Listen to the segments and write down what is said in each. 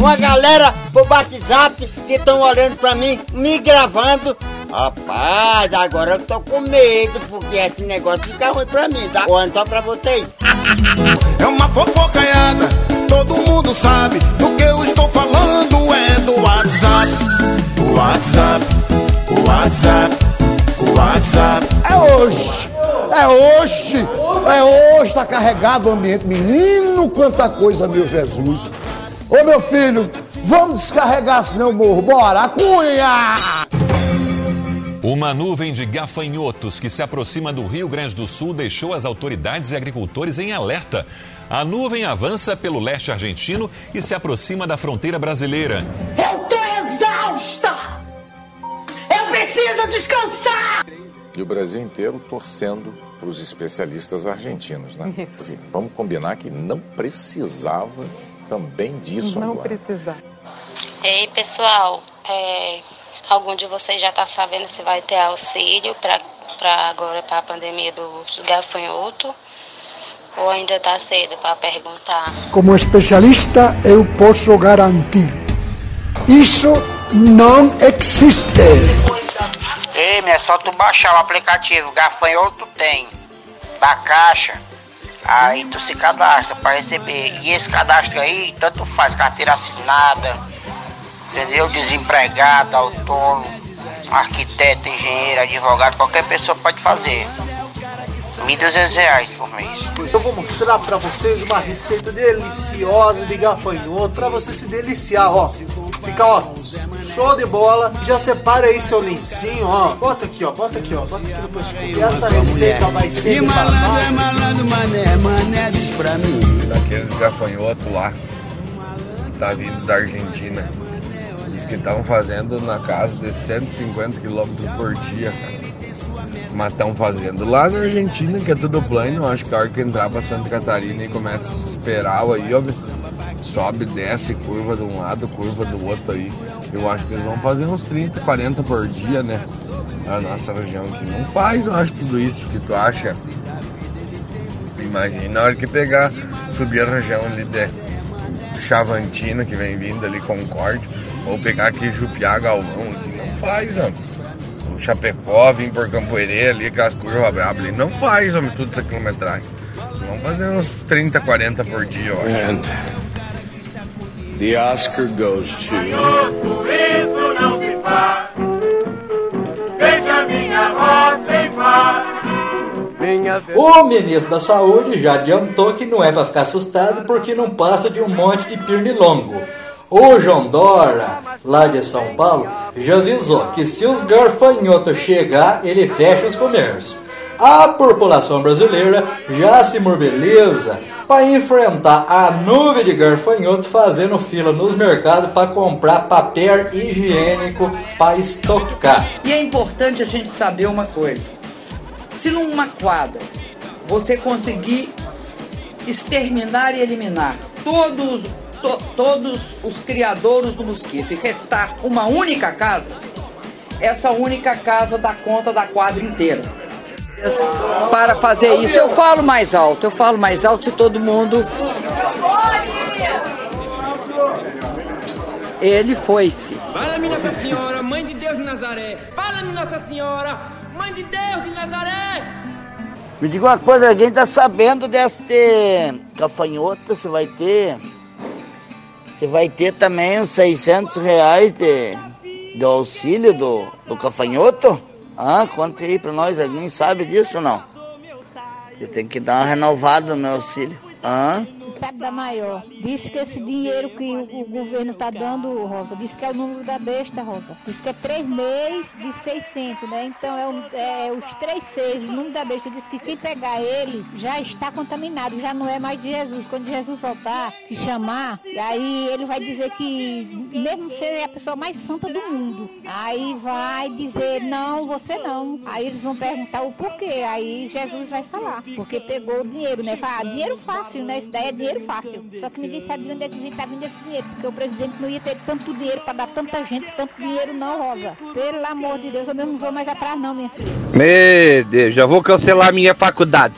uma galera pro WhatsApp que estão olhando pra mim, me gravando. Rapaz, agora eu tô com medo, porque esse negócio fica ruim pra mim, tá? Olha só pra vocês. É uma fofocaiada, todo mundo sabe do que eu estou falando é do WhatsApp. O WhatsApp, o WhatsApp, o WhatsApp. É hoje, é hoje, é hoje, tá carregado o ambiente. Menino, quanta coisa, meu Jesus. Ô meu filho, vamos descarregar senão eu morro. Bora, cunha! Uma nuvem de gafanhotos que se aproxima do Rio Grande do Sul deixou as autoridades e agricultores em alerta. A nuvem avança pelo leste argentino e se aproxima da fronteira brasileira. Eu tô exausta! Eu preciso descansar! E o Brasil inteiro torcendo para os especialistas argentinos, né? Porque vamos combinar que não precisava também disso Não agora. precisar. Ei, pessoal, é, algum de vocês já está sabendo se vai ter auxílio para agora para a pandemia dos gafanhotos? Ou ainda está cedo para perguntar? Como especialista, eu posso garantir: isso não existe. Ei, é só tu baixar o aplicativo Gafanhoto tem da Caixa. Aí tu se cadastra para receber. E esse cadastro aí, tanto faz carteira assinada, entendeu? Desempregado, autônomo, arquiteto, engenheiro, advogado, qualquer pessoa pode fazer. 1.200 reais por mês. Eu vou mostrar pra vocês uma receita deliciosa de gafanhoto pra você se deliciar, ó. Fica, ó, show de bola. Já separa aí seu lencinho, ó. Bota aqui, ó, bota aqui, ó, bota aqui no pescoço. E essa receita vai ser de babado. malandro, mané, mané, diz pra mim. daqueles gafanhotos lá que tá vindo da Argentina. Diz que estavam fazendo na casa de 150 km por dia, cara. Mas estão fazendo lá na Argentina, que é tudo plano. Acho que a hora que entrar pra Santa Catarina e começa a esperar aí, ó, sobe, desce, curva de um lado, curva do outro aí. Eu acho que eles vão fazer uns 30, 40 por dia, né? A nossa região aqui não faz, eu acho, tudo isso que tu acha. Imagina na hora que pegar, subir a região ali de Chavantina, que vem vindo ali Concorde, ou pegar aqui Jupiá, Galvão, aqui não faz, ó. O Chapecó, vir por Campoerê ali, aquelas curvas brabas ali, não faz, homem, tudo essa quilometragem. Vamos fazer uns 30, 40 por dia, eu acho. The Oscar goes to. O ministro da Saúde já adiantou que não é para ficar assustado porque não passa de um monte de pernilongo. O João Dora, lá de São Paulo, já avisou que se os garfanhotos chegar, ele fecha os comércios. A população brasileira já se mobiliza para enfrentar a nuvem de garfanhoto fazendo fila nos mercados para comprar papel higiênico para estocar. E é importante a gente saber uma coisa. Se numa quadra você conseguir exterminar e eliminar todos, to- todos os criadores do mosquito e restar uma única casa, essa única casa dá conta da quadra inteira. Para fazer isso, eu falo mais alto, eu falo mais alto se todo mundo. Ele foi-se. Fala-me Nossa Senhora, Mãe de Deus de Nazaré. Fala-me Nossa Senhora, Mãe de Deus de Nazaré. Me diga uma coisa, alguém tá sabendo desse gafanhoto? Você vai ter. Você vai ter também uns 600 reais de, de auxílio do, do gafanhoto? Ah, conta aí pra nós, alguém sabe disso ou não? Eu tenho que dar uma renovada no meu auxílio. Ah? Sabe da maior. Diz que esse dinheiro que o, o governo está dando, Rosa, diz que é o número da besta, Rosa. Diz que é três meses de 600, né? Então é, o- é os três seis, o número da besta. Diz que quem pegar ele já está contaminado, já não é mais de Jesus. Quando Jesus voltar, te chamar, aí ele vai dizer que, mesmo ser a pessoa mais santa do mundo, aí vai dizer, não, você não. Aí eles vão perguntar o porquê. Aí Jesus vai falar, porque pegou o dinheiro, né? Fala, ah, dinheiro fácil, né? Isso daí é dinheiro fácil. Só que ninguém sabe de onde é que está vindo esse dinheiro, porque o presidente não ia ter tanto dinheiro para dar tanta gente, tanto dinheiro não, Rosa. Pelo amor de Deus, eu mesmo não vou mais atrás não, minha filha. Meu Deus, já vou cancelar minha faculdade.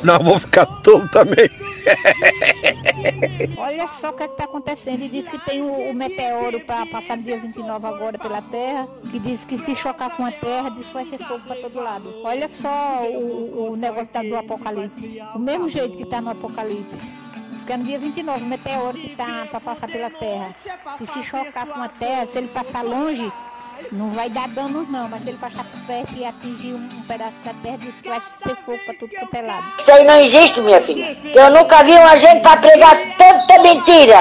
Senão eu vou ficar tolo também. Olha só o que está acontecendo. E diz que tem o, o meteoro para passar no dia 29 agora pela Terra. Que diz que se chocar com a Terra, diz que vai ser fogo para todo lado. Olha só o, o negócio tá do Apocalipse. O mesmo jeito que está no Apocalipse. Diz que é no dia 29, o meteoro que está para passar pela Terra. Se se chocar com a Terra, se ele passar longe, não vai dar danos não, mas se ele passar por perto e atingir um, pedaço da terra, diz que vai ser fogo para tudo quanto é lado. Isso aí não existe, minha filha. Eu nunca vi uma gente para pregar tanta mentira.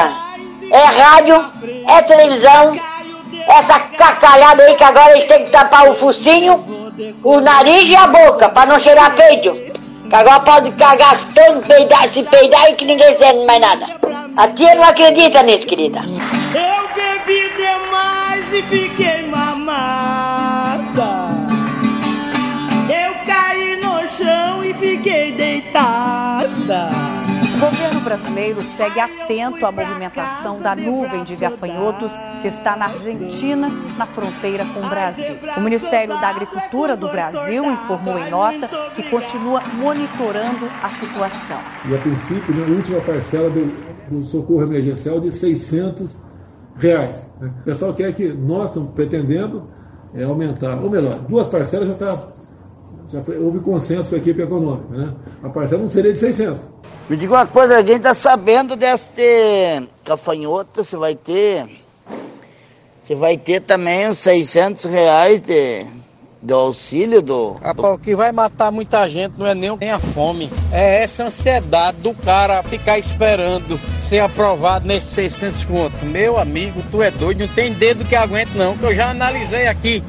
É rádio, é televisão, essa cacalhada aí que agora eles têm que tapar o focinho, o nariz e a boca, para não cheirar peito. Agora pode cagar se todo, peidar, se peidar e que ninguém sente mais nada. A tia não acredita nisso, querida. Eu bebi demais e fiquei brasileiro segue atento à movimentação da nuvem de gafanhotos que está na Argentina, na fronteira com o Brasil. O Ministério da Agricultura do Brasil informou em nota que continua monitorando a situação. E a princípio, né, a última parcela do, do socorro emergencial de 600 reais. né? O pessoal quer que nós estamos pretendendo é, aumentar, ou melhor, duas parcelas já está. Já foi- houve consenso com a equipe econômica. Né? A parcela não seria de 600. Me diga uma coisa, alguém tá sabendo desse gafanhoto? Você vai ter. Você vai ter também os 600 reais de, do auxílio do. Rapaz, o que vai matar muita gente não é nem nem a fome. É essa ansiedade do cara ficar esperando ser aprovado nesses 600 conto. Meu amigo, tu é doido, não tem dedo que aguente não, que eu já analisei aqui.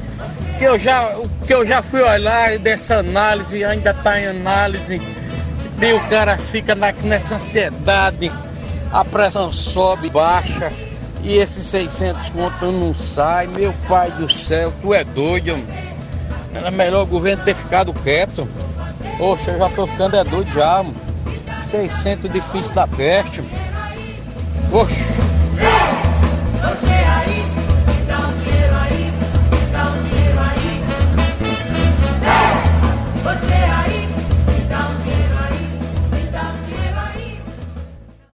Que eu já, que eu já fui olhar dessa análise, ainda tá em análise. E o cara fica na- nessa ansiedade, a pressão sobe, baixa. E esses 600 conto não sai. Meu pai do céu, tu é doido, homem. Era melhor o governo ter ficado quieto. Poxa, eu já tô ficando é doido já, mano. 600 difícil da peste. Poxa.